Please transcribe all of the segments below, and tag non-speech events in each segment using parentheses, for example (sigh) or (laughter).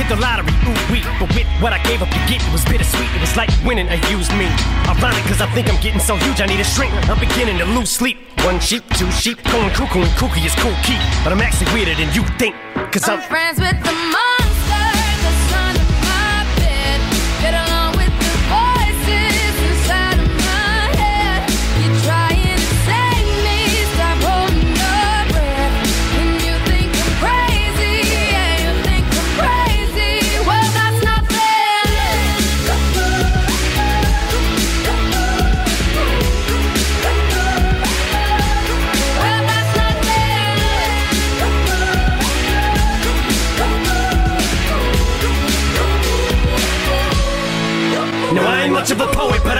Use it as a tool when I blew steam. Woo! Hit the lottery, ooh wee. But with what I gave up to get, it was bittersweet. It was like winning a used me. Ironic, cause I think I'm getting so huge, I need a shrink. I'm beginning to lose sleep. One sheep, two sheep, going cuckoo and kooky is cool key. But I'm actually weirder than you think. Cause I'm, I'm friends with the monster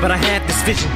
but I had this vision.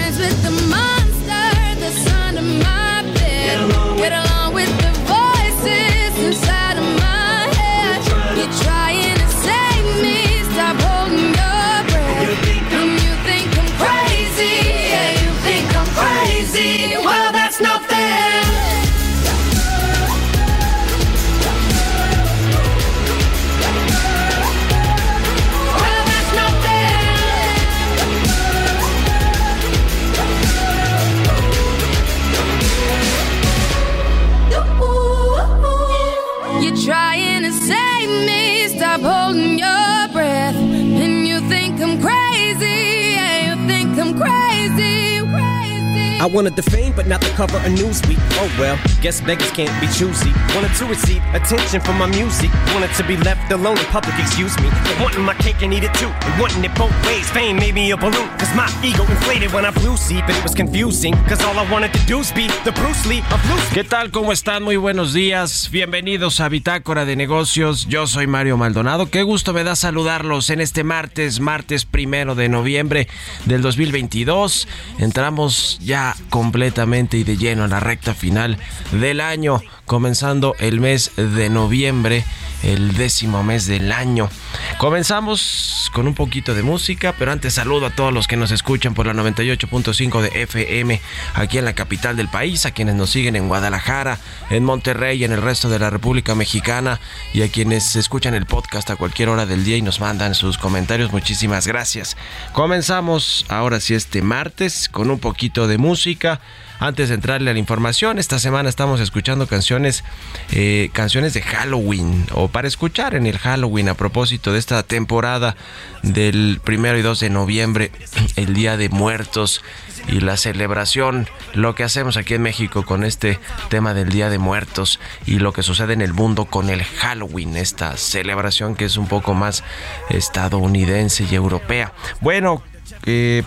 I wanted the fame, but not the cover of Newsweek. Oh well, guess beggars can't be choosy. Wanted to receive attention from my music. Wanted to be left alone in public, excuse me. But wanting my cake and eat it too. And wanting it both ways. Fame made me a balloon. Cause my ego inflated when I flew see, but it was confusing. Cause all I wanted to do was be the Bruce Lee of blues. ¿Qué tal? ¿Cómo están? Muy buenos días. Bienvenidos a Bitácora de Negocios. Yo soy Mario Maldonado. Qué gusto me da saludarlos en este martes, martes primero de noviembre del 2022. Entramos ya completamente y de lleno en la recta final del año, comenzando el mes de noviembre el décimo mes del año. Comenzamos con un poquito de música, pero antes saludo a todos los que nos escuchan por la 98.5 de FM aquí en la capital del país, a quienes nos siguen en Guadalajara, en Monterrey en el resto de la República Mexicana y a quienes escuchan el podcast a cualquier hora del día y nos mandan sus comentarios. Muchísimas gracias. Comenzamos ahora sí este martes con un poquito de música. Antes de entrarle a la información, esta semana estamos escuchando canciones, eh, canciones de Halloween o para escuchar en el Halloween a propósito de esta temporada del primero y 2 de noviembre, el Día de Muertos y la celebración, lo que hacemos aquí en México con este tema del Día de Muertos y lo que sucede en el mundo con el Halloween, esta celebración que es un poco más estadounidense y europea. Bueno,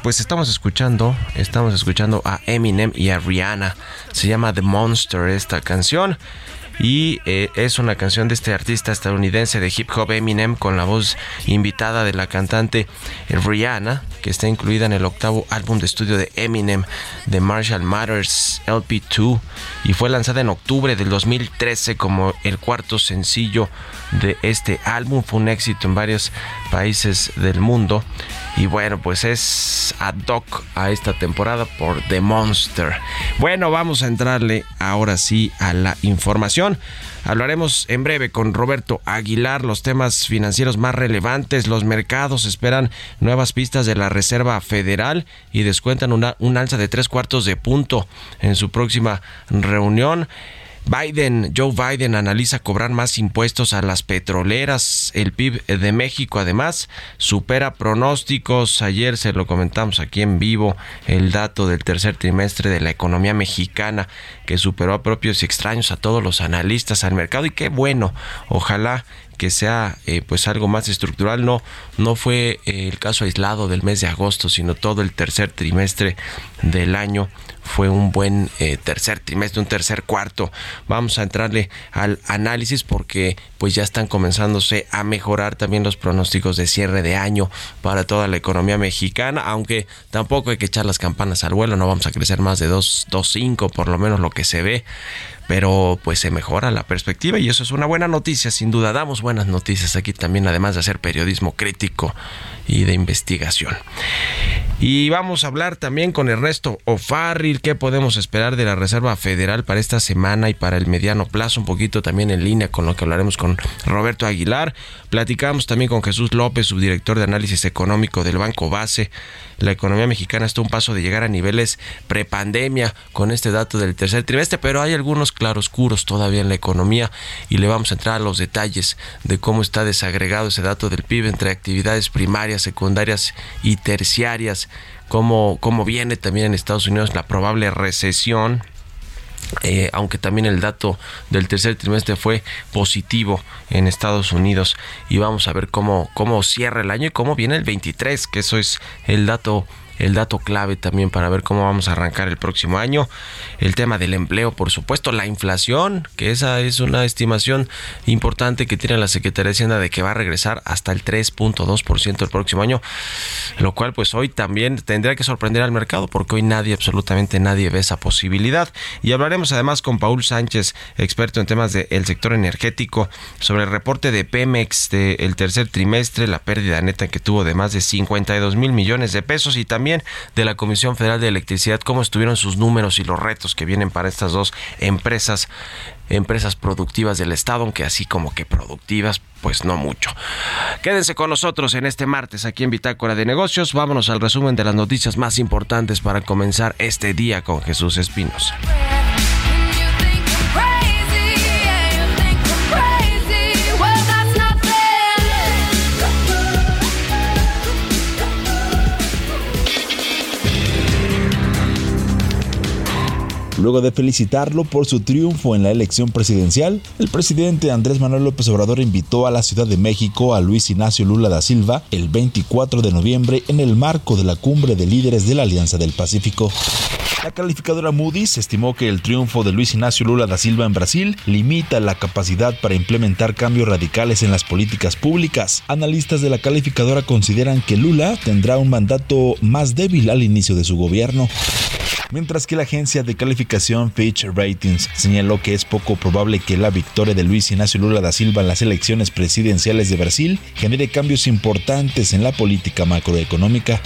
pues estamos escuchando, estamos escuchando a Eminem y a Rihanna. Se llama The Monster esta canción. Y eh, es una canción de este artista estadounidense de hip hop Eminem con la voz invitada de la cantante Rihanna, que está incluida en el octavo álbum de estudio de Eminem, The Marshall Matters LP2, y fue lanzada en octubre del 2013 como el cuarto sencillo de este álbum. Fue un éxito en varios países del mundo. Y bueno, pues es ad hoc a esta temporada por The Monster. Bueno, vamos a entrarle ahora sí a la información. Hablaremos en breve con Roberto Aguilar los temas financieros más relevantes. Los mercados esperan nuevas pistas de la Reserva Federal y descuentan una, un alza de tres cuartos de punto en su próxima reunión. Biden, Joe Biden analiza cobrar más impuestos a las petroleras. El PIB de México además supera pronósticos. Ayer se lo comentamos aquí en vivo el dato del tercer trimestre de la economía mexicana que superó a propios y extraños a todos los analistas al mercado y qué bueno. Ojalá que sea eh, pues algo más estructural no no fue eh, el caso aislado del mes de agosto sino todo el tercer trimestre del año fue un buen eh, tercer trimestre, un tercer cuarto. Vamos a entrarle al análisis porque pues ya están comenzándose a mejorar también los pronósticos de cierre de año para toda la economía mexicana, aunque tampoco hay que echar las campanas al vuelo, no vamos a crecer más de 2.5 por lo menos lo que se ve pero pues se mejora la perspectiva y eso es una buena noticia, sin duda. Damos buenas noticias aquí también, además de hacer periodismo crítico y de investigación. Y vamos a hablar también con Ernesto O'Farrill, qué podemos esperar de la Reserva Federal para esta semana y para el mediano plazo, un poquito también en línea con lo que hablaremos con Roberto Aguilar. Platicamos también con Jesús López, subdirector de análisis económico del Banco Base. La economía mexicana está a un paso de llegar a niveles prepandemia con este dato del tercer trimestre, pero hay algunos claroscuros todavía en la economía y le vamos a entrar a los detalles de cómo está desagregado ese dato del PIB entre actividades primarias, secundarias y terciarias, cómo, cómo viene también en Estados Unidos la probable recesión eh, aunque también el dato del tercer trimestre fue positivo en Estados Unidos. Y vamos a ver cómo, cómo cierra el año y cómo viene el 23, que eso es el dato el dato clave también para ver cómo vamos a arrancar el próximo año. El tema del empleo, por supuesto, la inflación, que esa es una estimación importante que tiene la Secretaría de Hacienda de que va a regresar hasta el 3.2% el próximo año, lo cual pues hoy también tendría que sorprender al mercado porque hoy nadie, absolutamente nadie ve esa posibilidad. Y hablaremos además con Paul Sánchez, experto en temas del sector energético, sobre el reporte de Pemex del tercer trimestre, la pérdida neta que tuvo de más de 52 mil millones de pesos y también de la Comisión Federal de Electricidad, cómo estuvieron sus números y los retos que vienen para estas dos empresas empresas productivas del Estado, aunque así como que productivas, pues no mucho. Quédense con nosotros en este martes aquí en Bitácora de Negocios. Vámonos al resumen de las noticias más importantes para comenzar este día con Jesús Espinos. Luego de felicitarlo por su triunfo en la elección presidencial, el presidente Andrés Manuel López Obrador invitó a la Ciudad de México a Luis Ignacio Lula da Silva el 24 de noviembre en el marco de la cumbre de líderes de la Alianza del Pacífico. La calificadora Moody's estimó que el triunfo de Luis Ignacio Lula da Silva en Brasil limita la capacidad para implementar cambios radicales en las políticas públicas. Analistas de la calificadora consideran que Lula tendrá un mandato más débil al inicio de su gobierno mientras que la agencia de calificación Fitch Ratings señaló que es poco probable que la victoria de Luis Ignacio Lula da Silva en las elecciones presidenciales de Brasil genere cambios importantes en la política macroeconómica.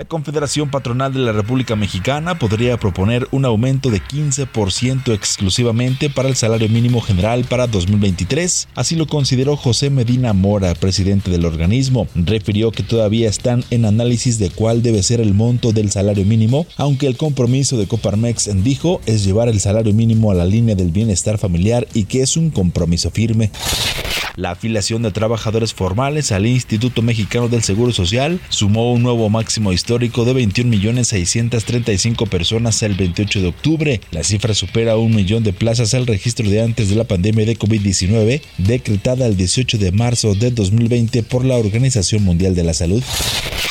La Confederación Patronal de la República Mexicana podría proponer un aumento de 15% exclusivamente para el salario mínimo general para 2023, así lo consideró José Medina Mora, presidente del organismo. Refirió que todavía están en análisis de cuál debe ser el monto del salario mínimo, aunque el compromiso de Coparmex dijo es llevar el salario mínimo a la línea del bienestar familiar y que es un compromiso firme. La afiliación de trabajadores formales al Instituto Mexicano del Seguro Social sumó un nuevo máximo histórico de 21.635 personas el 28 de octubre. La cifra supera un millón de plazas al registro de antes de la pandemia de COVID-19, decretada el 18 de marzo de 2020 por la Organización Mundial de la Salud.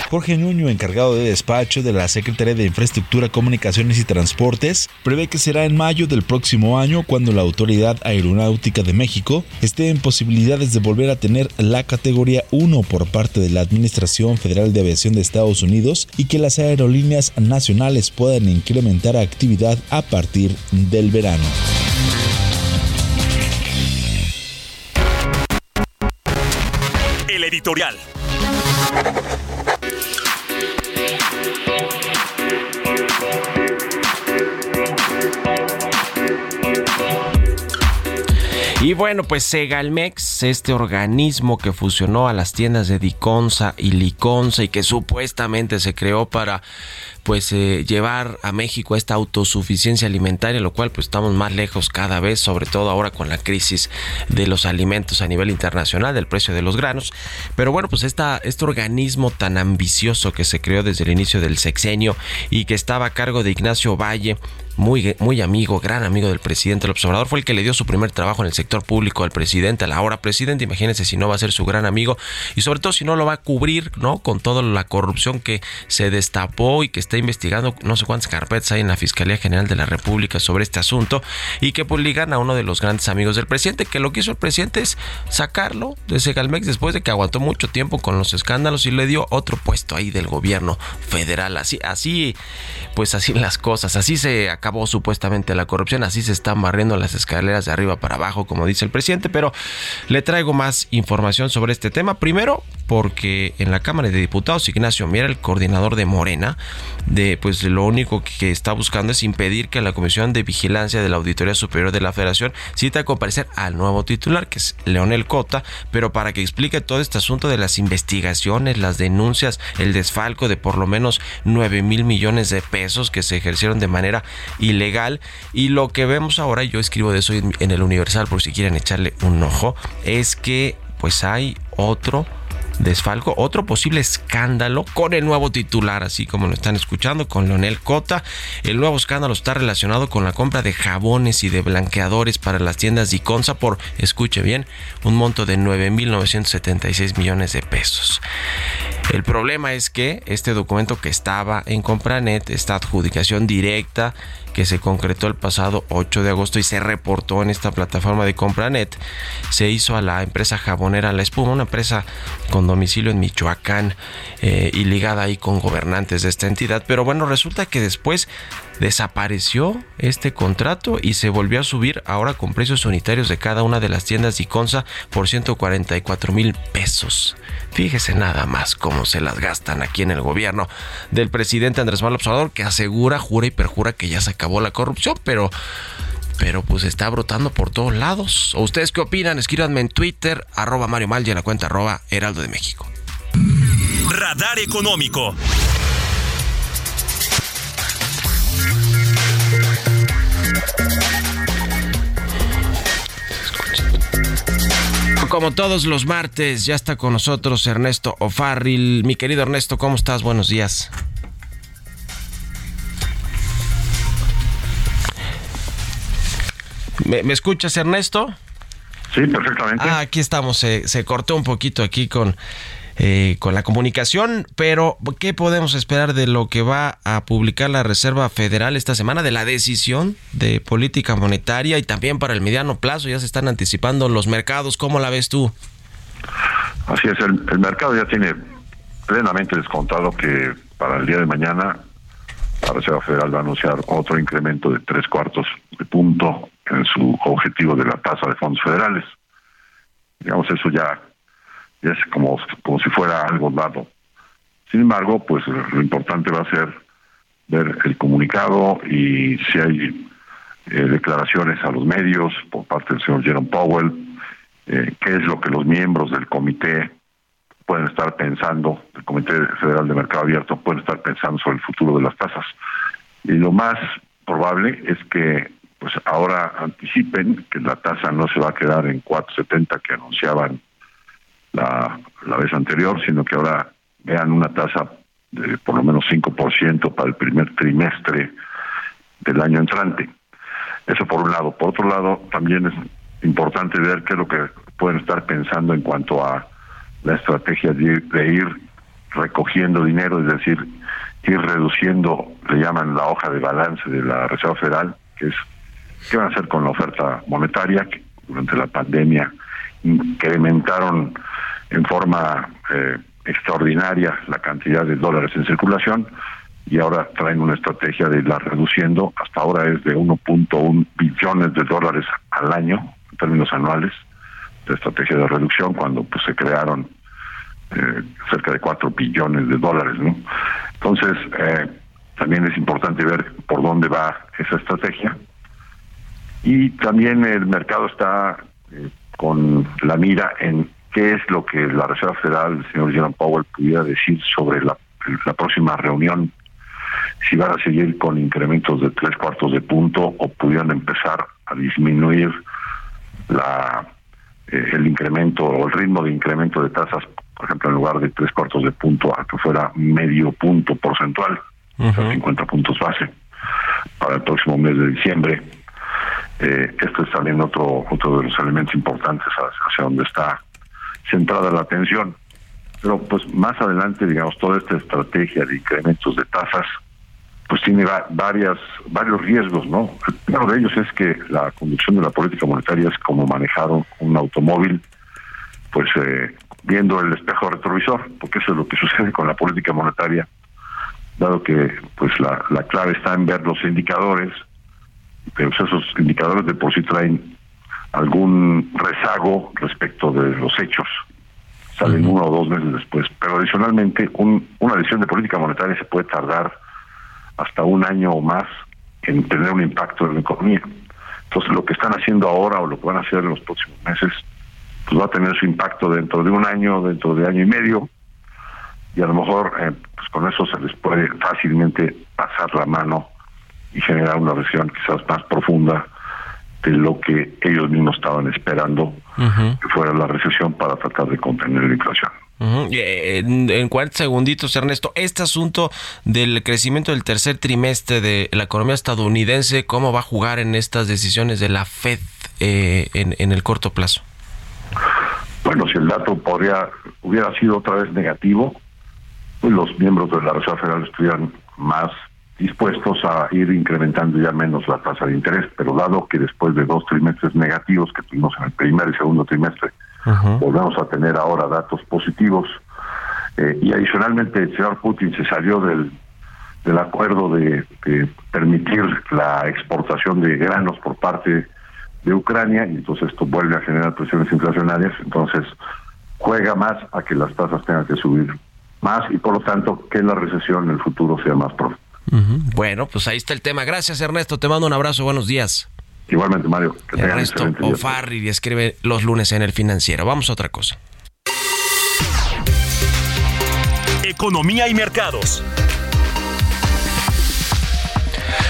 Jorge Nuño, encargado de despacho de la Secretaría de Infraestructura, Comunicaciones y Transportes, prevé que será en mayo del próximo año cuando la Autoridad Aeronáutica de México esté en de volver a tener la categoría 1 por parte de la Administración Federal de Aviación de Estados Unidos y que las aerolíneas nacionales puedan incrementar actividad a partir del verano. El editorial. Y bueno, pues Segalmex, este organismo que fusionó a las tiendas de Diconsa y Liconsa y que supuestamente se creó para pues eh, llevar a México esta autosuficiencia alimentaria, lo cual pues estamos más lejos cada vez, sobre todo ahora con la crisis de los alimentos a nivel internacional, del precio de los granos. Pero bueno, pues esta, este organismo tan ambicioso que se creó desde el inicio del sexenio y que estaba a cargo de Ignacio Valle, muy, muy amigo, gran amigo del presidente el observador, fue el que le dio su primer trabajo en el sector público al presidente, a la hora presidente. Imagínense si no va a ser su gran amigo y sobre todo si no lo va a cubrir, ¿no? Con toda la corrupción que se destapó y que está investigando, no sé cuántas carpetas hay en la Fiscalía General de la República sobre este asunto y que pues ligan a uno de los grandes amigos del presidente, que lo que hizo el presidente es sacarlo de Segalmex después de que aguantó mucho tiempo con los escándalos y le dio otro puesto ahí del gobierno federal. Así, así, pues así las cosas, así se acabó supuestamente la corrupción, así se están barriendo las escaleras de arriba para abajo, como dice el presidente, pero le traigo más información sobre este tema. Primero, porque en la Cámara de Diputados Ignacio Miera, el coordinador de Morena, de pues lo único que está buscando es impedir que la Comisión de Vigilancia de la Auditoría Superior de la Federación cita a comparecer al nuevo titular, que es Leonel Cota, pero para que explique todo este asunto de las investigaciones, las denuncias, el desfalco de por lo menos 9 mil millones de pesos que se ejercieron de manera ilegal. Y lo que vemos ahora, yo escribo de eso en el Universal por si quieren echarle un ojo, es que pues hay otro desfalco, otro posible escándalo con el nuevo titular, así como lo están escuchando, con Leonel Cota. El nuevo escándalo está relacionado con la compra de jabones y de blanqueadores para las tiendas Iconza por, escuche bien, un monto de 9.976 millones de pesos. El problema es que este documento que estaba en Compranet, esta adjudicación directa que se concretó el pasado 8 de agosto y se reportó en esta plataforma de Compranet, se hizo a la empresa jabonera La Espuma, una empresa con domicilio en Michoacán eh, y ligada ahí con gobernantes de esta entidad. Pero bueno, resulta que después desapareció este contrato y se volvió a subir ahora con precios unitarios de cada una de las tiendas de Iconza por 144 mil pesos. Fíjese nada más cómo se las gastan aquí en el gobierno del presidente Andrés Manuel Observador que asegura, jura y perjura que ya se acabó la corrupción, pero pero pues está brotando por todos lados. ¿O ustedes qué opinan? Escríbanme en Twitter, arroba Mario Mal y en la cuenta arroba Heraldo de México. Radar Económico. Como todos los martes, ya está con nosotros Ernesto O'Farrill. Mi querido Ernesto, ¿cómo estás? Buenos días. ¿Me, me escuchas, Ernesto? Sí, perfectamente. Ah, aquí estamos. Se, se cortó un poquito aquí con, eh, con la comunicación, pero ¿qué podemos esperar de lo que va a publicar la Reserva Federal esta semana, de la decisión de política monetaria y también para el mediano plazo? Ya se están anticipando los mercados. ¿Cómo la ves tú? Así es, el, el mercado ya tiene plenamente descontado que para el día de mañana la Reserva Federal va a anunciar otro incremento de tres cuartos de punto en su objetivo de la tasa de fondos federales. Digamos, eso ya, es como, como si fuera algo dado. Sin embargo, pues lo importante va a ser ver el comunicado y si hay eh, declaraciones a los medios por parte del señor Jerome Powell, eh, qué es lo que los miembros del comité pueden estar pensando, el Comité Federal de Mercado Abierto pueden estar pensando sobre el futuro de las tasas. Y lo más probable es que pues ahora anticipen que la tasa no se va a quedar en 4.70 que anunciaban la, la vez anterior, sino que ahora vean una tasa de por lo menos 5% para el primer trimestre del año entrante. Eso por un lado. Por otro lado, también es importante ver qué es lo que pueden estar pensando en cuanto a la estrategia de, de ir recogiendo dinero, es decir, ir reduciendo, le llaman la hoja de balance de la Reserva Federal, que es qué van a hacer con la oferta monetaria, que durante la pandemia incrementaron en forma eh, extraordinaria la cantidad de dólares en circulación y ahora traen una estrategia de irla reduciendo, hasta ahora es de 1.1 billones de dólares al año, en términos anuales, estrategia de reducción, cuando pues se crearon eh, cerca de 4 billones de dólares, ¿no? Entonces, eh, también es importante ver por dónde va esa estrategia. Y también el mercado está eh, con la mira en qué es lo que la Reserva Federal, el señor Jerome Powell, pudiera decir sobre la, la próxima reunión, si van a seguir con incrementos de tres cuartos de punto o pudieran empezar a disminuir la eh, el incremento o el ritmo de incremento de tasas, por ejemplo, en lugar de tres cuartos de punto a que fuera medio punto porcentual, o sea, 50 puntos base para el próximo mes de diciembre. Eh, esto es también otro otro de los elementos importantes hacia donde está centrada la atención. Pero pues más adelante, digamos, toda esta estrategia de incrementos de tasas, pues tiene va- varias varios riesgos, ¿no? El primero de ellos es que la conducción de la política monetaria es como manejar un, automóvil, pues eh, viendo el espejo retrovisor, porque eso es lo que sucede con la política monetaria, dado que pues la, la clave está en ver los indicadores, pero pues, esos indicadores de por sí traen algún rezago respecto de los hechos salen uno o dos meses después. Pero adicionalmente, un, una decisión de política monetaria se puede tardar hasta un año o más en tener un impacto en la economía. Entonces, lo que están haciendo ahora o lo que van a hacer en los próximos meses, pues va a tener su impacto dentro de un año, dentro de año y medio, y a lo mejor eh, pues con eso se les puede fácilmente pasar la mano y generar una recesión quizás más profunda de lo que ellos mismos estaban esperando que fuera la recesión para tratar de contener la inflación. Eh, En, en 40 segunditos, Ernesto, este asunto del crecimiento del tercer trimestre de la economía estadounidense, ¿cómo va a jugar en estas decisiones de la Fed eh, en, en el corto plazo? Bueno, si el dato podría hubiera sido otra vez negativo, pues los miembros de la Reserva Federal estuvieran más dispuestos a ir incrementando ya menos la tasa de interés, pero dado que después de dos trimestres negativos que tuvimos en el primer y segundo trimestre, volvemos a tener ahora datos positivos, eh, y adicionalmente el señor Putin se salió del, del acuerdo de, de permitir la exportación de granos por parte de Ucrania, y entonces esto vuelve a generar presiones inflacionarias, entonces juega más a que las tasas tengan que subir más y por lo tanto que la recesión en el futuro sea más profunda. Bueno, pues ahí está el tema. Gracias, Ernesto. Te mando un abrazo. Buenos días. Igualmente, Mario, que Ernesto. O'Farrill escribe los lunes en el financiero. Vamos a otra cosa. Economía y mercados.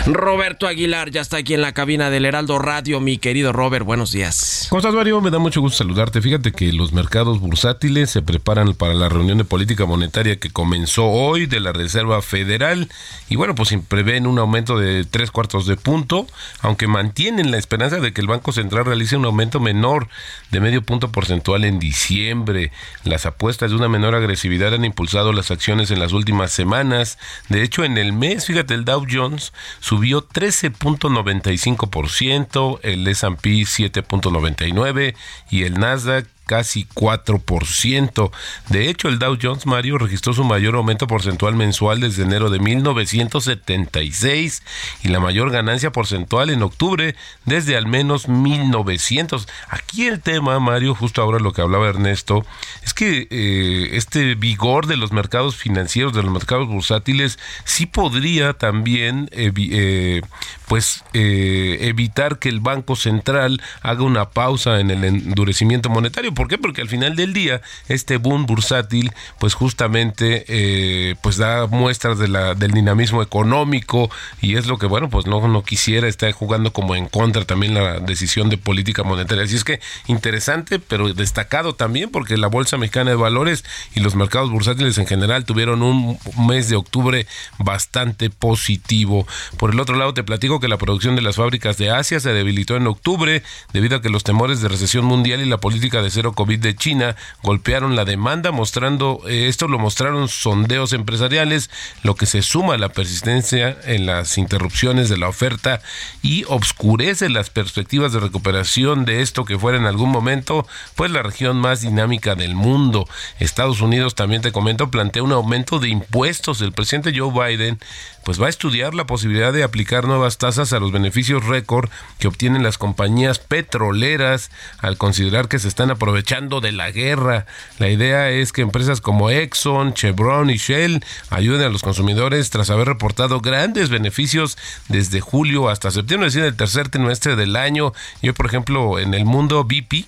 Roberto Aguilar ya está aquí en la cabina del Heraldo Radio. Mi querido Robert, buenos días. ¿Cómo estás, Mario? Me da mucho gusto saludarte. Fíjate que los mercados bursátiles se preparan para la reunión de política monetaria que comenzó hoy de la Reserva Federal. Y bueno, pues prevén un aumento de tres cuartos de punto, aunque mantienen la esperanza de que el Banco Central realice un aumento menor de medio punto porcentual en diciembre. Las apuestas de una menor agresividad han impulsado las acciones en las últimas semanas. De hecho, en el mes, fíjate, el Dow Jones subió 13.95%, el S&P 7.99% y el Nasdaq casi 4%. De hecho, el Dow Jones Mario registró su mayor aumento porcentual mensual desde enero de 1976 y la mayor ganancia porcentual en octubre desde al menos 1900. Aquí el tema, Mario, justo ahora lo que hablaba Ernesto, es que eh, este vigor de los mercados financieros, de los mercados bursátiles, sí podría también eh, pues eh, evitar que el Banco Central haga una pausa en el endurecimiento monetario ¿Por qué? Porque al final del día este boom bursátil pues justamente eh, pues da muestras del dinamismo económico y es lo que bueno pues no, no quisiera estar jugando como en contra también la decisión de política monetaria. Así es que interesante pero destacado también porque la Bolsa Mexicana de Valores y los mercados bursátiles en general tuvieron un mes de octubre bastante positivo. Por el otro lado te platico que la producción de las fábricas de Asia se debilitó en octubre debido a que los temores de recesión mundial y la política de cero COVID de China golpearon la demanda, mostrando, eh, esto lo mostraron sondeos empresariales, lo que se suma a la persistencia en las interrupciones de la oferta y obscurece las perspectivas de recuperación de esto que fuera en algún momento, pues la región más dinámica del mundo. Estados Unidos, también te comento, plantea un aumento de impuestos. El presidente Joe Biden pues va a estudiar la posibilidad de aplicar nuevas tasas a los beneficios récord que obtienen las compañías petroleras al considerar que se están aprovechando de la guerra. La idea es que empresas como Exxon, Chevron y Shell ayuden a los consumidores tras haber reportado grandes beneficios desde julio hasta septiembre, es decir, el tercer trimestre del año. Yo, por ejemplo, en el mundo BP,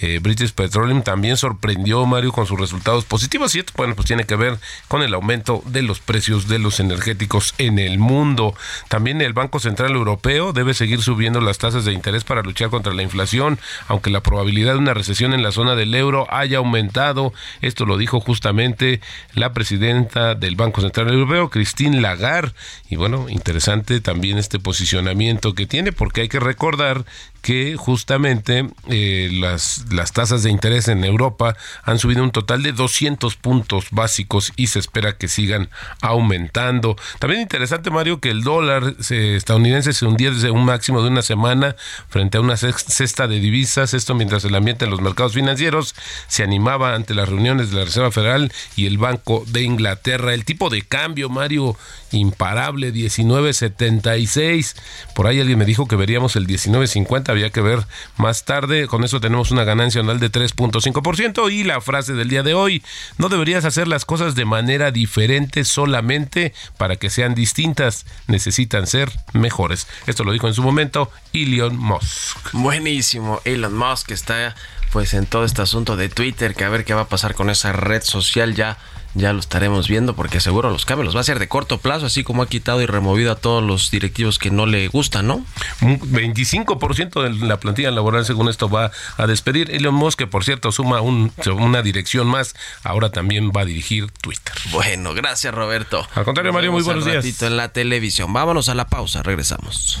eh, British Petroleum también sorprendió Mario con sus resultados positivos y esto bueno pues tiene que ver con el aumento de los precios de los energéticos en el mundo. También el Banco Central Europeo debe seguir subiendo las tasas de interés para luchar contra la inflación, aunque la probabilidad de una recesión en la zona del euro haya aumentado. Esto lo dijo justamente la presidenta del Banco Central Europeo, Christine Lagarde. Y bueno, interesante también este posicionamiento que tiene porque hay que recordar que justamente eh, las, las tasas de interés en Europa han subido un total de 200 puntos básicos y se espera que sigan aumentando. También interesante, Mario, que el dólar estadounidense se hundía desde un máximo de una semana frente a una cesta de divisas, esto mientras el ambiente en los mercados financieros se animaba ante las reuniones de la Reserva Federal y el Banco de Inglaterra. El tipo de cambio, Mario, imparable, 19.76. Por ahí alguien me dijo que veríamos el 19.50 había que ver más tarde. Con eso tenemos una ganancia anual de 3.5% y la frase del día de hoy, no deberías hacer las cosas de manera diferente solamente para que sean distintas, necesitan ser mejores. Esto lo dijo en su momento Elon Musk. Buenísimo, Elon Musk está pues en todo este asunto de Twitter, que a ver qué va a pasar con esa red social ya ya lo estaremos viendo porque seguro los cambios los va a hacer de corto plazo, así como ha quitado y removido a todos los directivos que no le gustan, ¿no? 25% de la plantilla laboral, según esto, va a despedir. Elon Musk, que por cierto suma una dirección más, ahora también va a dirigir Twitter. Bueno, gracias Roberto. Al contrario, Mario, muy buenos días. en la televisión. Vámonos a la pausa, regresamos.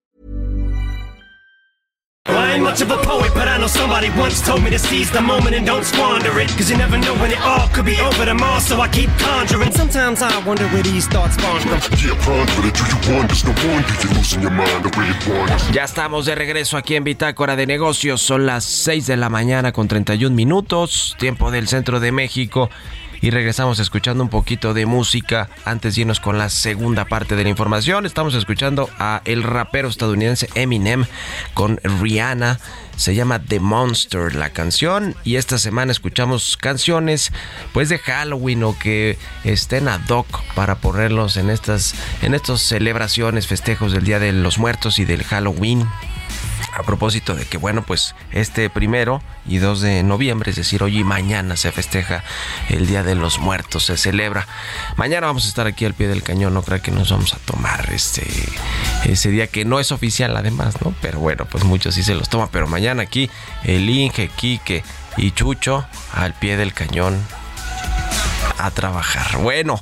I ain't much of a poet, but I know somebody once told me to seize the moment and don't squander it. Cause you never know when it all could be over tomorrow, so I keep conjuring. Sometimes I wonder where these thoughts spawn from. Yeah, it. Do you want? There's no wonder you're losing your mind the way you want. Ya estamos de regreso aquí en Bitácora de Negocios. Son las 6 de la mañana con 31 minutos, tiempo del centro de México. Y regresamos escuchando un poquito de música antes de irnos con la segunda parte de la información. Estamos escuchando a el rapero estadounidense Eminem con Rihanna. Se llama The Monster la canción y esta semana escuchamos canciones pues de Halloween o que estén ad hoc para ponerlos en estas en estas celebraciones, festejos del Día de los Muertos y del Halloween a propósito de que, bueno, pues este primero y 2 de noviembre, es decir, hoy y mañana se festeja el Día de los Muertos, se celebra. Mañana vamos a estar aquí al pie del cañón, no creo que nos vamos a tomar este ese día que no es oficial además, ¿no? Pero bueno, pues muchos sí se los toman, pero mañana aquí el Inge, Quique y Chucho al pie del cañón a trabajar. Bueno,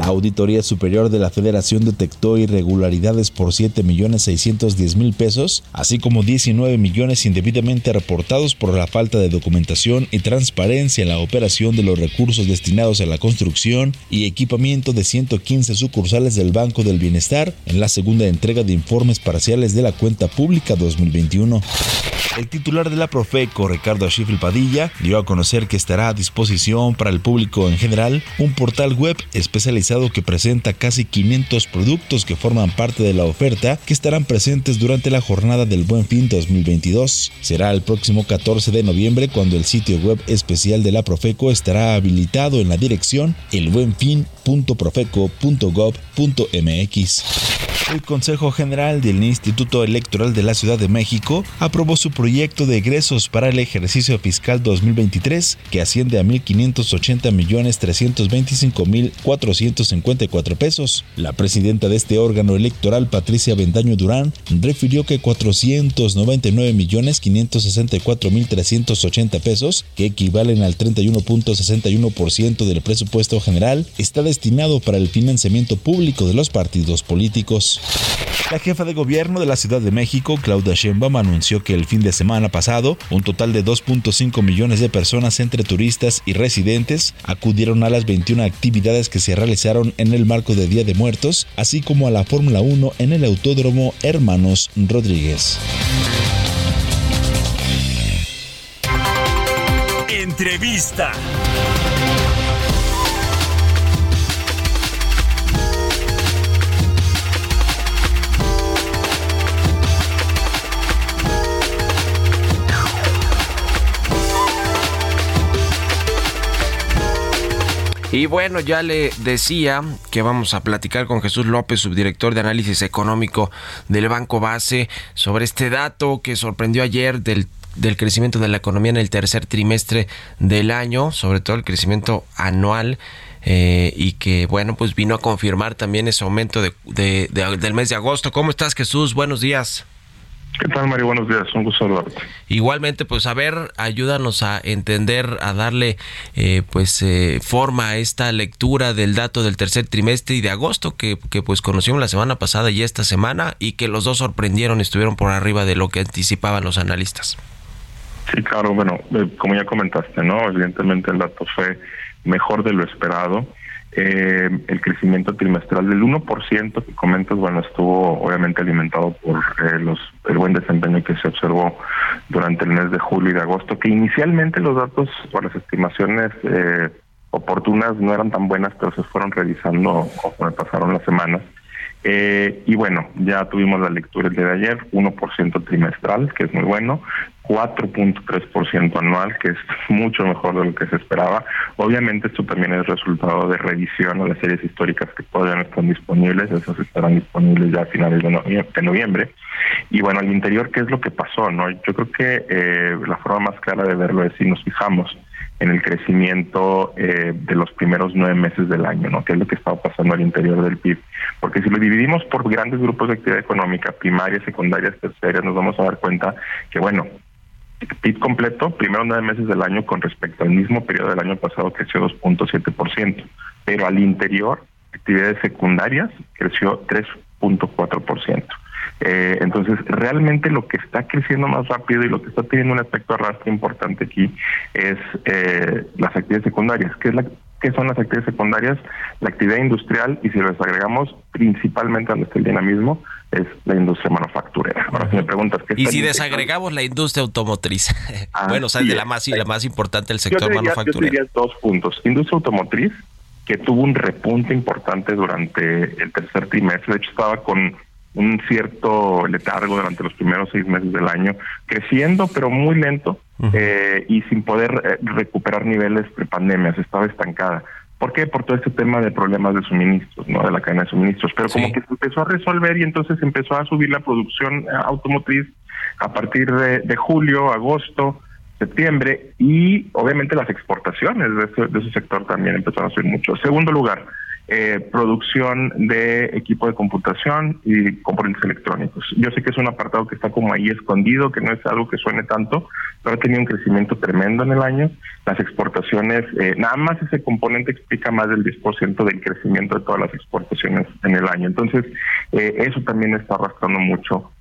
La Auditoría Superior de la Federación detectó irregularidades por 7.610.000 pesos, así como 19 millones indebidamente reportados por la falta de documentación y transparencia en la operación de los recursos destinados a la construcción y equipamiento de 115 sucursales del Banco del Bienestar en la segunda entrega de informes parciales de la cuenta pública 2021. El titular de la Profeco, Ricardo Schiffel Padilla, dio a conocer que estará a disposición para el público en general un portal web especializado que presenta casi 500 productos que forman parte de la oferta que estarán presentes durante la jornada del Buen Fin 2022. Será el próximo 14 de noviembre cuando el sitio web especial de la Profeco estará habilitado en la dirección elbuenfin.profeco.gov.mx. El Consejo General del Instituto Electoral de la Ciudad de México aprobó su proyecto de egresos para el ejercicio fiscal 2023 que asciende a 1.580 millones 325 mil 454 pesos. La presidenta de este órgano electoral, Patricia Bendaño Durán, refirió que 499 millones 564 mil 380 pesos, que equivalen al 31.61% del presupuesto general, está destinado para el financiamiento público de los partidos políticos. La jefa de gobierno de la Ciudad de México, Claudia Sheinbaum, anunció que el fin de semana pasado, un total de 2.5 millones de personas entre turistas y residentes acudieron a las 21 actividades que se realizaron en el marco de Día de Muertos, así como a la Fórmula 1 en el Autódromo Hermanos Rodríguez. Entrevista. Y bueno, ya le decía que vamos a platicar con Jesús López, subdirector de análisis económico del Banco Base, sobre este dato que sorprendió ayer del del crecimiento de la economía en el tercer trimestre del año, sobre todo el crecimiento anual. eh, y que bueno pues vino a confirmar también ese aumento de, de- de- del mes de agosto. ¿Cómo estás Jesús? Buenos días. ¿Qué tal, Mario? Buenos días. Un gusto saludarte. Igualmente, pues a ver, ayúdanos a entender, a darle eh, pues eh, forma a esta lectura del dato del tercer trimestre y de agosto que, que pues conocimos la semana pasada y esta semana y que los dos sorprendieron, estuvieron por arriba de lo que anticipaban los analistas. Sí, claro, bueno, eh, como ya comentaste, ¿no? Evidentemente el dato fue mejor de lo esperado Eh, el crecimiento trimestral del 1% que comentas, bueno, estuvo obviamente alimentado por eh, los desempeño que se observó durante el mes de julio y de agosto, que inicialmente los datos o las estimaciones eh, oportunas no eran tan buenas, pero se fueron revisando me pasaron las semanas. Eh, y bueno, ya tuvimos la lectura el día de ayer, 1% trimestral, que es muy bueno, 4.3% anual, que es mucho mejor de lo que se esperaba. Obviamente esto también es resultado de revisión a las series históricas que todavía no están disponibles, esas estarán disponibles ya a finales de noviembre. Y bueno, al interior, ¿qué es lo que pasó? no Yo creo que eh, la forma más clara de verlo es si nos fijamos en el crecimiento eh, de los primeros nueve meses del año, ¿no? Que es lo que estaba pasando al interior del PIB. Porque si lo dividimos por grandes grupos de actividad económica, primarias, secundarias, terciarias, nos vamos a dar cuenta que, bueno, PIB completo, primeros nueve meses del año con respecto al mismo periodo del año pasado creció 2.7%, pero al interior, actividades secundarias creció 3.4%. Eh, entonces, realmente lo que está creciendo más rápido y lo que está teniendo un efecto arrastre importante aquí es eh, las actividades secundarias. ¿Qué, es la, ¿Qué son las actividades secundarias? La actividad industrial, y si les agregamos principalmente donde está el dinamismo, es la industria manufacturera. Ahora, si me preguntas qué Y si desagregamos la industria automotriz, (laughs) bueno, o sea, de la más, y la más importante, el sector manufacturero. Yo diría dos puntos. Industria automotriz, que tuvo un repunte importante durante el tercer trimestre, de hecho estaba con un cierto letargo durante los primeros seis meses del año, creciendo pero muy lento eh, y sin poder eh, recuperar niveles pre-pandemia, estaba estancada. ¿Por qué? Por todo este tema de problemas de suministros, ¿no? De la cadena de suministros. Pero como que se empezó a resolver y entonces empezó a subir la producción eh, automotriz a partir de, julio, agosto, septiembre y obviamente las exportaciones de ese, de ese sector también empezaron a subir mucho. Segundo lugar, eh, producción de equipo de computación y componentes electrónicos. Yo sé que es un apartado que está como ahí escondido, que no es algo que suene tanto, pero ha tenido un crecimiento tremendo en el año. Las exportaciones, eh, nada más ese componente explica más del 10% del crecimiento de todas las exportaciones en el año. Entonces, eh, eso también está arrastrando mucho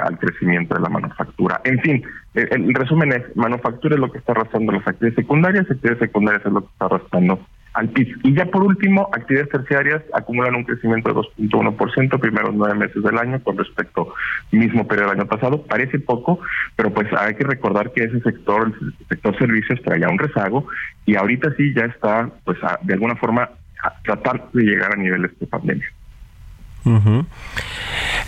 al crecimiento de la manufactura. En fin, el, resumen es, manufactura es lo que está arrastrando las actividades secundarias, actividades secundarias es lo que está arrastrando al PIB. Y ya por último, actividades terciarias acumulan un crecimiento de 2.1% primeros nueve meses del año con respecto mismo periodo del año pasado. Parece poco, pero pues hay que recordar que ese sector, el sector servicios, traía un rezago y ahorita sí ya está, pues de alguna forma, tratando de llegar a niveles de pandemia. Eh,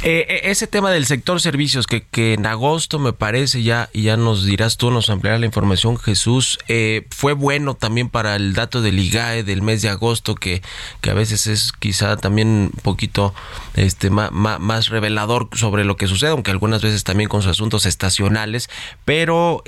eh, ese tema del sector servicios que, en agosto me parece ya ya nos dirás tú nos ampliará la información Jesús eh, fue bueno también para el dato del IGAE del mes de agosto que, que a veces es quizá también un poquito este más, más, revelador sobre lo que sucede aunque algunas veces también con sus asuntos estacionales pero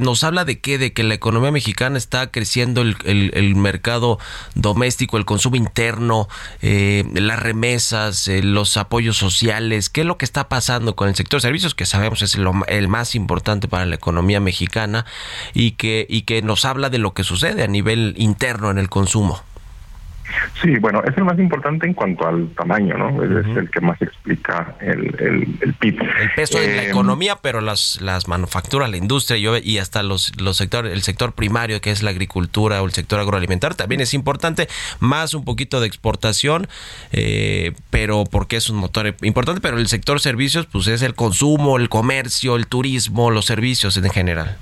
nos habla de qué de que la economía mexicana está creciendo el, el, mercado doméstico el consumo interno las remesas eh, los apoyos sociales, qué es lo que está pasando con el sector servicios, que sabemos es el más importante para la economía mexicana y que, y que nos habla de lo que sucede a nivel interno en el consumo. Sí, bueno, es el más importante en cuanto al tamaño, ¿no? Es el que más explica el, el, PIB. El peso de la eh, economía, pero las, las manufacturas, la industria y hasta los, los sectores, el sector primario, que es la agricultura o el sector agroalimentar, también es importante, más un poquito de exportación, eh, pero porque es un motor importante, pero el sector servicios, pues es el consumo, el comercio, el turismo, los servicios en general.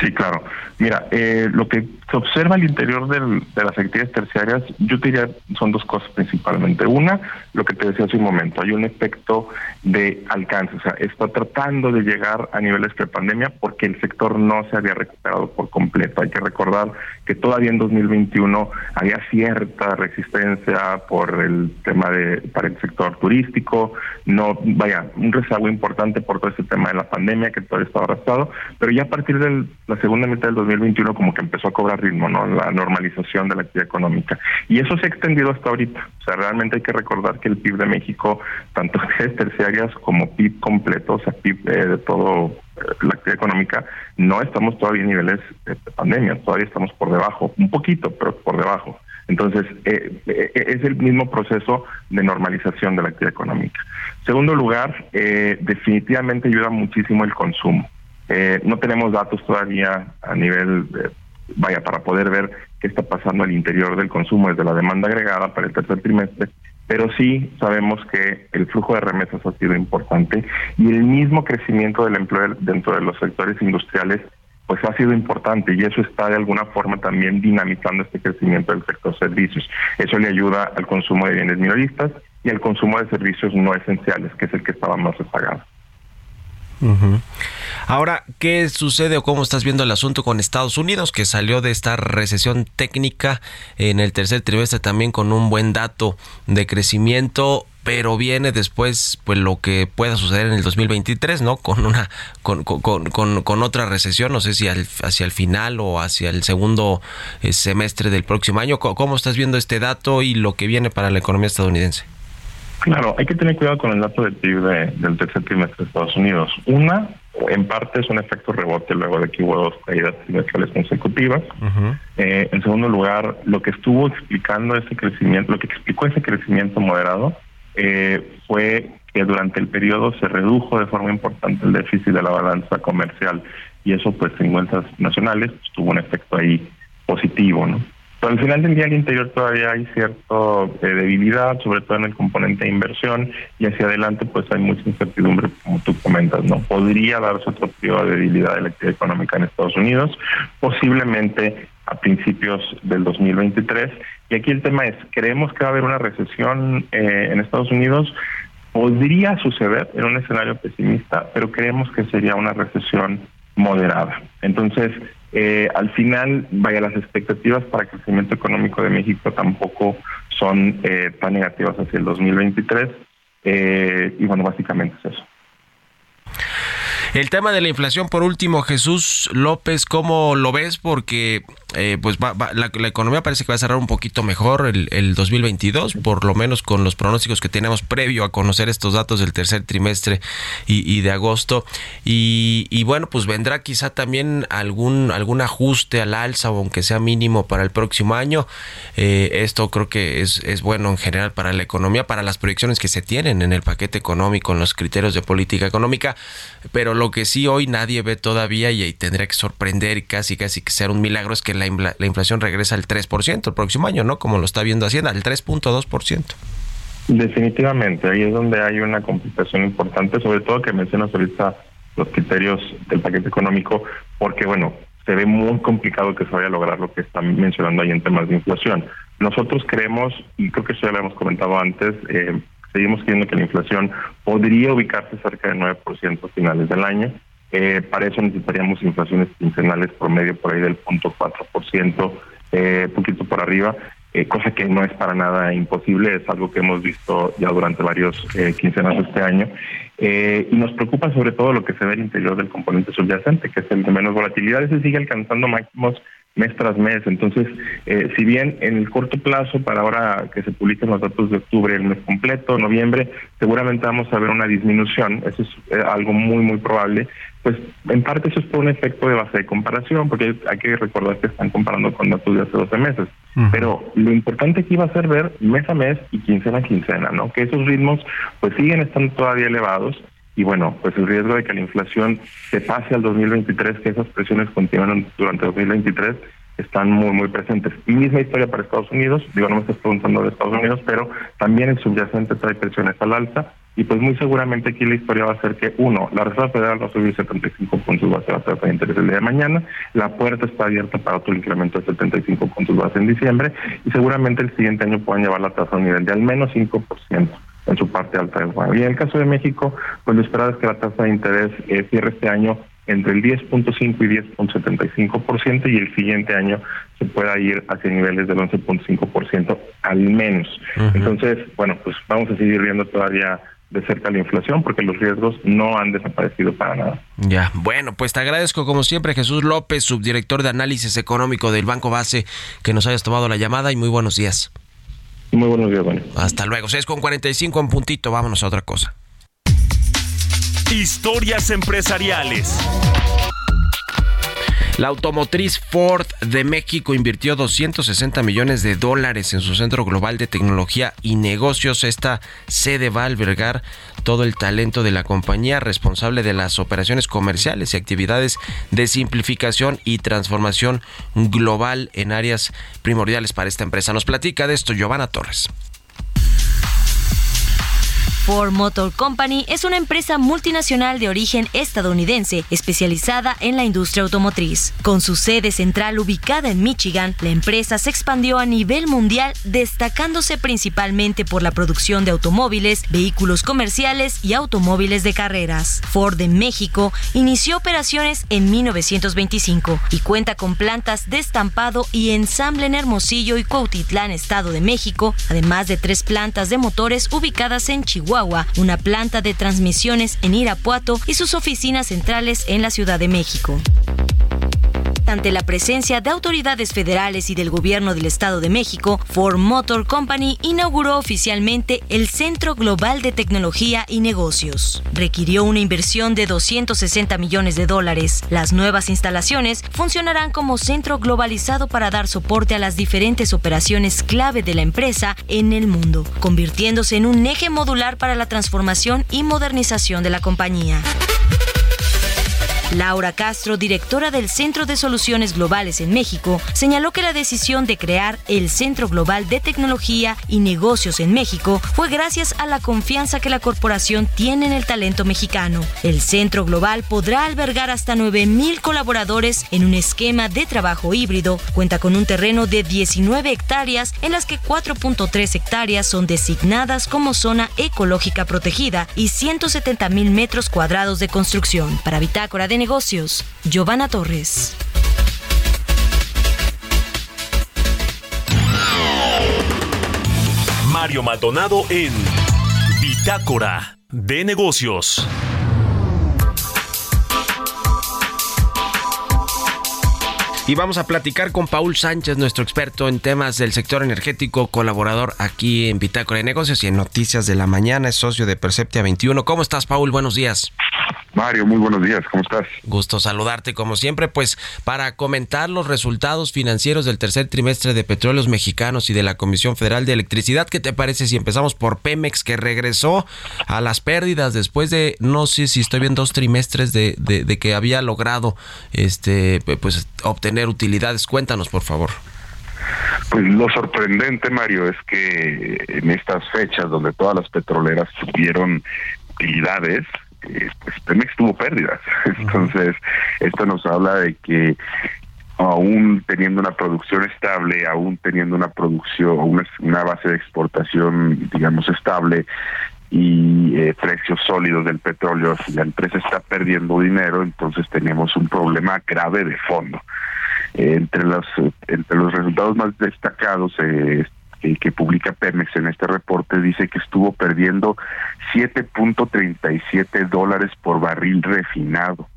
Sí, claro. Mira, eh, lo que se observa al interior del, de las actividades terciarias, yo diría son dos cosas principalmente. Una, lo que te decía hace un momento, hay un efecto de alcance, o sea, está tratando de llegar a niveles pre-pandemia porque el sector no se había recuperado por completo. Hay que recordar que todavía en 2021 había cierta resistencia por el tema de para el sector turístico, no, vaya, un rezago importante por todo este tema de la pandemia que todavía estaba arrastrado, pero ya a partir de la segunda mitad del 2021 como que empezó a cobrar ritmo, ¿no? La normalización de la actividad económica. Y eso se ha extendido hasta ahorita. O sea, realmente hay que recordar que el PIB de México, tanto (laughs) actividades terciarias como PIB completo, o sea, PIB eh, de todo eh, la actividad económica, no estamos todavía en niveles de pandemia, todavía estamos por debajo, un poquito, pero por debajo. Entonces, eh, es el mismo proceso de normalización de la actividad económica. Segundo lugar, definitivamente ayuda muchísimo el consumo. no tenemos datos todavía a nivel vaya, para poder ver qué está pasando al interior del consumo desde la demanda agregada para el tercer trimestre, pero sí sabemos que el flujo de remesas ha sido importante y el mismo crecimiento del empleo dentro de los sectores industriales pues ha sido importante y eso está de alguna forma también dinamizando este crecimiento del sector servicios. Eso le ayuda al consumo de bienes minoristas y al consumo de servicios no esenciales, que es el que estaba más rezagado. Ahora, ¿qué sucede o cómo estás viendo el asunto con Estados Unidos, que salió de esta recesión técnica en el tercer trimestre también con un buen dato de crecimiento? pero viene después pues lo que pueda suceder en el 2023, ¿no? Con una con, con, con, otra recesión, no sé si hacia el final o hacia el segundo eh, semestre del próximo año. ¿Cómo estás viendo este dato y lo que viene para la economía estadounidense? Claro, hay que tener cuidado con el dato del PIB del tercer trimestre de Estados Unidos. Una, en parte es un efecto rebote luego de que hubo dos caídas trimestrales consecutivas. Eh, en segundo lugar, lo que estuvo explicando ese crecimiento, lo que explicó ese crecimiento moderado, eh, fue que durante el periodo se redujo de forma importante el déficit de la balanza comercial y eso pues en cuentas nacionales pues, tuvo un efecto ahí positivo, ¿no? Al final del día al interior todavía hay cierta eh, debilidad, sobre todo en el componente de inversión, y hacia adelante pues hay mucha incertidumbre, como tú comentas, ¿no? Podría darse otro periodo de debilidad de la actividad económica en Estados Unidos, posiblemente a principios del 2023. Y aquí el tema es, ¿creemos que va a haber una recesión eh, en Estados Unidos? Podría suceder en un escenario pesimista, pero creemos que sería una recesión moderada. Entonces, eh, al final, vaya, las expectativas para el crecimiento económico de México tampoco son eh, tan negativas hacia el 2023. Eh, y bueno, básicamente es eso. El tema de la inflación, por último, Jesús López, ¿cómo lo ves? Porque eh, pues la, economía parece que va a cerrar un poquito mejor el, 2022, por lo menos con los pronósticos que tenemos previo a conocer estos datos del tercer trimestre y, de agosto. Y, bueno, pues vendrá quizá también algún, algún ajuste al alza, aunque sea mínimo para el próximo año. Eh, esto creo que es, es bueno en general para la economía, para las proyecciones que se tienen en el paquete económico, en los criterios de política económica. Pero lo que sí hoy nadie ve todavía y, y tendría que sorprender y casi casi que sea un milagro es que la, la inflación regresa al 3% el próximo año, ¿no? Como lo está viendo Hacienda, al 3.2%. Definitivamente, ahí es donde hay una complicación importante, sobre todo que mencionas ahorita los criterios del paquete económico, porque bueno, se ve muy complicado que se vaya a lograr lo que están mencionando ahí en temas de inflación. Nosotros creemos, y creo que eso ya lo hemos comentado antes, eh, seguimos creyendo que la inflación podría ubicarse cerca del 9% a finales del año. Eh, para eso necesitaríamos inflaciones quincenales promedio por ahí del punto cuatro por ciento, eh, poquito por arriba, eh, cosa que no es para nada imposible, es algo que hemos visto ya durante varios eh, quincenas este año. y nos preocupa sobre todo lo que se ve al interior del componente subyacente, que es el de menos volatilidad, ese sigue alcanzando máximos mes tras mes. Entonces, eh, si bien en el corto plazo, para ahora que se publiquen los datos de octubre, el mes completo, noviembre, seguramente vamos a ver una disminución, eso es eh, algo muy, muy probable, pues en parte eso es por un efecto de base de comparación, porque hay que recordar que están comparando con datos de hace 12 meses. Pero lo importante aquí va a ser ver mes a mes y quincena a quincena, ¿no? Que esos ritmos pues siguen estando todavía elevados y bueno, pues el riesgo de que la inflación se pase al 2023, que esas presiones continúen durante 2023, están muy, muy presentes. Y misma historia para Estados Unidos, digo, no me estás preguntando de Estados Unidos, pero también el subyacente trae presiones al alza, y pues muy seguramente aquí la historia va a ser que, uno, la Reserva Federal va a subir 75 puntos base a tasa de interés el día de mañana, la puerta está abierta para otro incremento de 75 puntos base en diciembre, y seguramente el siguiente año puedan llevar la tasa a un nivel de al menos 5% en su parte alta del juego. Y en el caso de México, pues lo esperado es que la tasa de interés eh, cierre este año entre el 10.5 y 10.75% y el siguiente año se pueda ir hacia niveles del 11.5% al menos. Entonces, bueno, pues vamos a seguir viendo todavía de cerca la inflación porque los riesgos no han desaparecido para nada. Ya, bueno, pues te agradezco como siempre Jesús López, subdirector de análisis económico del Banco Base, que nos hayas tomado la llamada y muy buenos días. Muy buenos días, bueno. Hasta luego. 6 con 45 en puntito. Vámonos a otra cosa. Historias empresariales. La automotriz Ford de México invirtió 260 millones de dólares en su centro global de tecnología y negocios. Esta sede va a albergar todo el talento de la compañía responsable de las operaciones comerciales y actividades de simplificación y transformación global en áreas primordiales para esta empresa. Nos platica de esto Giovanna Torres. Ford Motor Company es una empresa multinacional de origen estadounidense especializada en la industria automotriz. Con su sede central ubicada en Michigan, la empresa se expandió a nivel mundial destacándose principalmente por la producción de automóviles, vehículos comerciales y automóviles de carreras. Ford en México inició operaciones en 1925 y cuenta con plantas de estampado y ensamble en Hermosillo y Cuautitlán, Estado de México, además de tres plantas de motores ubicadas en Chihuahua una planta de transmisiones en Irapuato y sus oficinas centrales en la Ciudad de México ante la presencia de autoridades federales y del gobierno del Estado de México, Ford Motor Company inauguró oficialmente el Centro Global de Tecnología y Negocios. Requirió una inversión de 260 millones de dólares. Las nuevas instalaciones funcionarán como centro globalizado para dar soporte a las diferentes operaciones clave de la empresa en el mundo, convirtiéndose en un eje modular para la transformación y modernización de la compañía. Laura Castro, directora del Centro de Soluciones Globales en México, señaló que la decisión de crear el Centro Global de Tecnología y Negocios en México fue gracias a la confianza que la corporación tiene en el talento mexicano. El Centro Global podrá albergar hasta 9.000 colaboradores en un esquema de trabajo híbrido. Cuenta con un terreno de 19 hectáreas en las que 4.3 hectáreas son designadas como zona ecológica protegida y 170.000 metros cuadrados de construcción. Para Bitácora negocios, Giovanna Torres. Mario Maldonado en Bitácora de negocios. Y vamos a platicar con Paul Sánchez, nuestro experto en temas del sector energético, colaborador aquí en Bitácora de Negocios y en Noticias de la Mañana, es socio de Perceptia 21. ¿Cómo estás, Paul? Buenos días. Mario, muy buenos días, ¿cómo estás? Gusto saludarte como siempre, pues para comentar los resultados financieros del tercer trimestre de Petróleos Mexicanos y de la Comisión Federal de Electricidad, ¿qué te parece si empezamos por Pemex que regresó a las pérdidas después de, no sé si estoy bien, dos trimestres de, de que había logrado este pues obtener utilidades? Cuéntanos, por favor. Pues lo sorprendente, Mario, es que en estas fechas donde todas las petroleras tuvieron utilidades, eh, pues Pemex tuvo pérdidas. (laughs) Entonces, esto nos habla de que aún teniendo una producción estable, aún teniendo una producción, una, una base de exportación, digamos, estable, y eh, precios sólidos del petróleo, si la empresa está perdiendo dinero, entonces tenemos un problema grave de fondo. Eh, entre los entre los resultados más destacados eh, que publica Pemex en este reporte dice que estuvo perdiendo 7.37 dólares por barril refinado.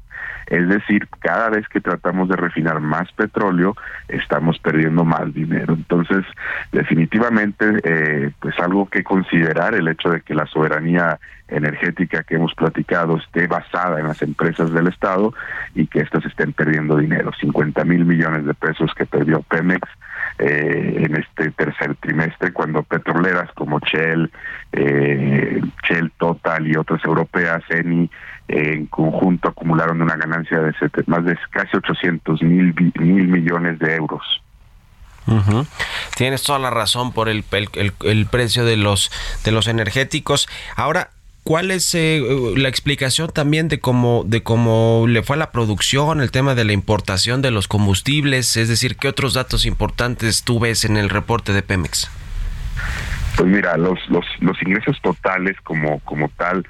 Es decir, cada vez que tratamos de refinar más petróleo, estamos perdiendo más dinero. Entonces, definitivamente, eh, pues algo que considerar el hecho de que la soberanía energética que hemos platicado esté basada en las empresas del Estado y que éstas estén perdiendo dinero. 50 mil millones de pesos que perdió Pemex eh, en este tercer trimestre, cuando petroleras como Shell, eh, Shell Total y otras europeas, ENI, en conjunto acumularon una ganancia de más de casi 800 mil, mil millones de euros. Tienes toda la razón por el, el, el, precio de los de los energéticos. Ahora, ¿Cuál es eh, la explicación también de cómo, de cómo le fue a la producción, el tema de la importación de los combustibles? Es decir, ¿qué otros datos importantes tú ves en el reporte de Pemex? Pues mira, los, los, los ingresos totales como, como tal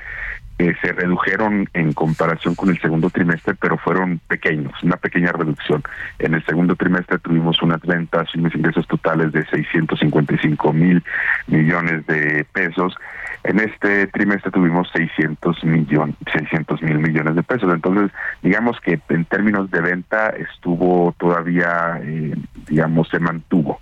eh, se redujeron en comparación con el segundo trimestre, pero fueron pequeños, una pequeña reducción. En el segundo trimestre tuvimos unas ventas y unos ingresos totales de 655 mil millones de pesos en este trimestre tuvimos 600 millones, 600 mil millones de pesos. Entonces, digamos que en términos de venta estuvo todavía, eh, digamos, se mantuvo.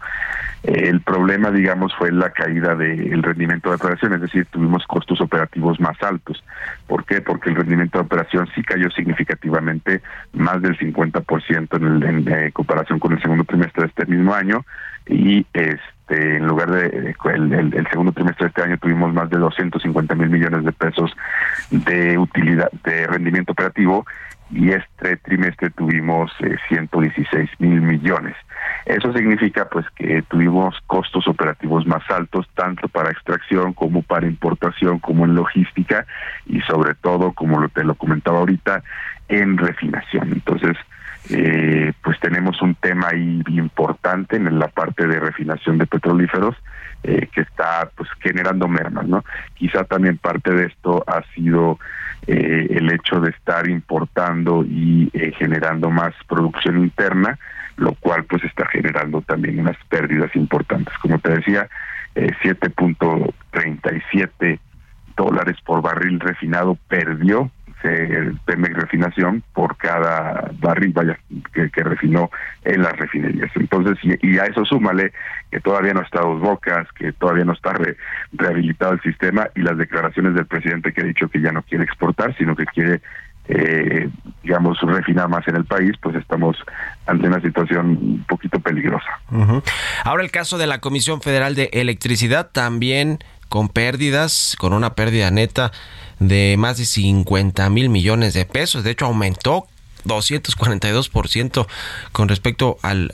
el problema, digamos, fue la caída del rendimiento de operación, es decir, tuvimos costos operativos más altos. ¿Por qué? Porque el rendimiento de operación sí cayó significativamente, más del 50% en, el, en, en comparación con el segundo trimestre de este mismo año y este en lugar de el, el, segundo trimestre de este año tuvimos más de 250 mil millones de pesos de utilidad de rendimiento operativo y este trimestre tuvimos eh, 116 mil millones. Eso significa pues que tuvimos costos operativos más altos tanto para extracción como para importación como en logística y sobre todo como lo te lo comentaba ahorita en refinación. Entonces eh, pues tenemos un tema ahí importante en la parte de refinación de petrolíferos eh, que está pues generando mermas, ¿no? Quizá también parte de esto ha sido eh, el hecho de estar importando y eh, generando más producción interna, lo cual pues está generando también unas pérdidas importantes. Como te decía, eh, 7.37 dólares por barril refinado perdió el Pemex Refinación por cada barril vaya que, que, refinó en las refinerías. Entonces, y, a eso súmale que todavía no está dos bocas, que todavía no está re, rehabilitado el sistema y las declaraciones del presidente que ha dicho que ya no quiere exportar, sino que quiere eh, digamos, refinar más en el país, pues estamos ante una situación un poquito peligrosa. Ahora el caso de la Comisión Federal de Electricidad también con pérdidas, con una pérdida neta de más de 50 mil millones de pesos. De hecho, aumentó 242% con respecto al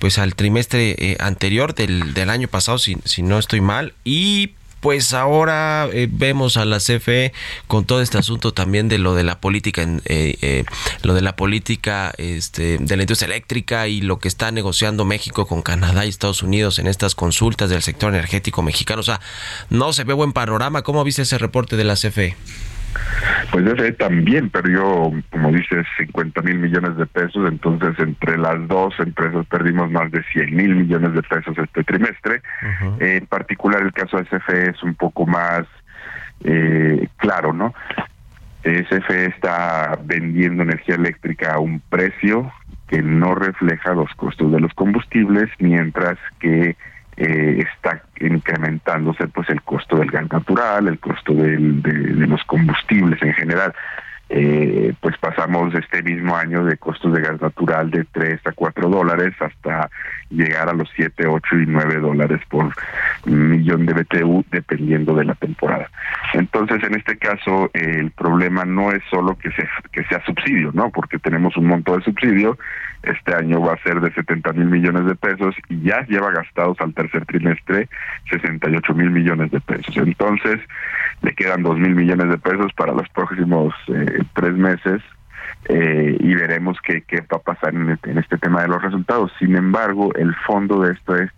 pues al trimestre eh, anterior del, del año pasado si, si no estoy mal y pues ahora eh, vemos a la CFE con todo este asunto también de lo de la política, eh, eh, lo de la política este, de la industria eléctrica y lo que está negociando México con Canadá y Estados Unidos en estas consultas del sector energético mexicano. O sea, no se ve buen panorama. ¿Cómo viste ese reporte de la CFE? Pues ese también perdió, como dices, 50 mil millones de pesos, entonces entre las dos empresas perdimos más de 100 mil millones de pesos este trimestre. Uh -huh. En particular el caso de SFE es un poco más eh, claro, ¿no? SFE está vendiendo energía eléctrica a un precio que no refleja los costos de los combustibles, mientras que eh, está incrementándose pues el costo del gas natural, el costo de, los combustibles en general. Eh, pues pasamos este mismo año de costos de gas natural de 3 a 4 dólares hasta llegar a los 7, 8 y 9 dólares por millón de BTU dependiendo de la temporada. Entonces, en este caso, el problema no es solo que, se, que sea subsidio, ¿no? Porque tenemos un monto de subsidio, este año va a ser de 70 mil millones de pesos y ya lleva gastados al tercer trimestre 68 mil millones de pesos. Entonces, le quedan 2 mil millones de pesos para los próximos eh, tres meses eh, y veremos qué, qué va a pasar este, en este tema de los resultados. Sin embargo, el fondo de esto es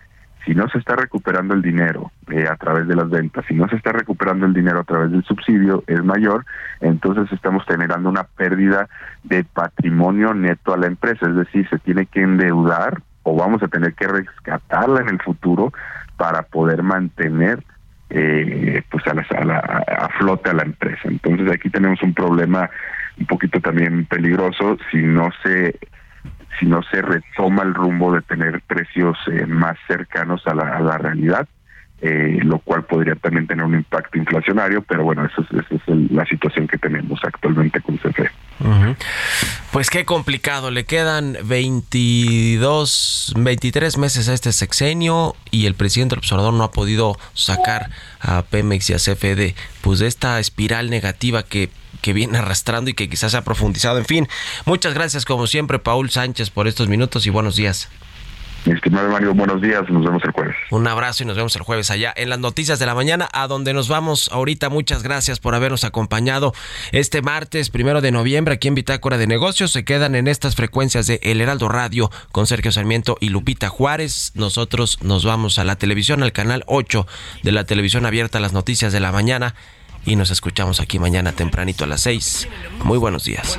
si no se está recuperando el dinero eh, a través de las ventas, si no se está recuperando el dinero a través del subsidio, es mayor, entonces estamos generando una pérdida de patrimonio neto a la empresa, es decir, se tiene que endeudar o vamos a tener que rescatarla en el futuro para poder mantener eh, pues a, la, a, la, a flote a la empresa. Entonces aquí tenemos un problema un poquito también peligroso si no se si no se retoma el rumbo de tener precios eh, más cercanos a la, a la realidad, eh, lo cual podría también tener un impacto inflacionario, pero bueno, eso es, esa es la situación que tenemos actualmente con CFE. Pues qué complicado, le quedan 22, 23 meses a este sexenio y el presidente observador no ha podido sacar a Pemex y a CFE de, pues de esta espiral negativa que que viene arrastrando y que quizás se ha profundizado. En fin, muchas gracias como siempre, Paul Sánchez, por estos minutos y buenos días. Mi estimado Mario, buenos días, nos vemos el jueves. Un abrazo y nos vemos el jueves allá en las noticias de la mañana, a donde nos vamos ahorita. Muchas gracias por habernos acompañado este martes primero de noviembre aquí en Bitácora de Negocios. Se quedan en estas frecuencias de El Heraldo Radio con Sergio Sarmiento y Lupita Juárez. Nosotros nos vamos a la televisión, al canal 8 de la televisión abierta, las noticias de la mañana y nos escuchamos aquí mañana tempranito a las 6. Muy buenos días.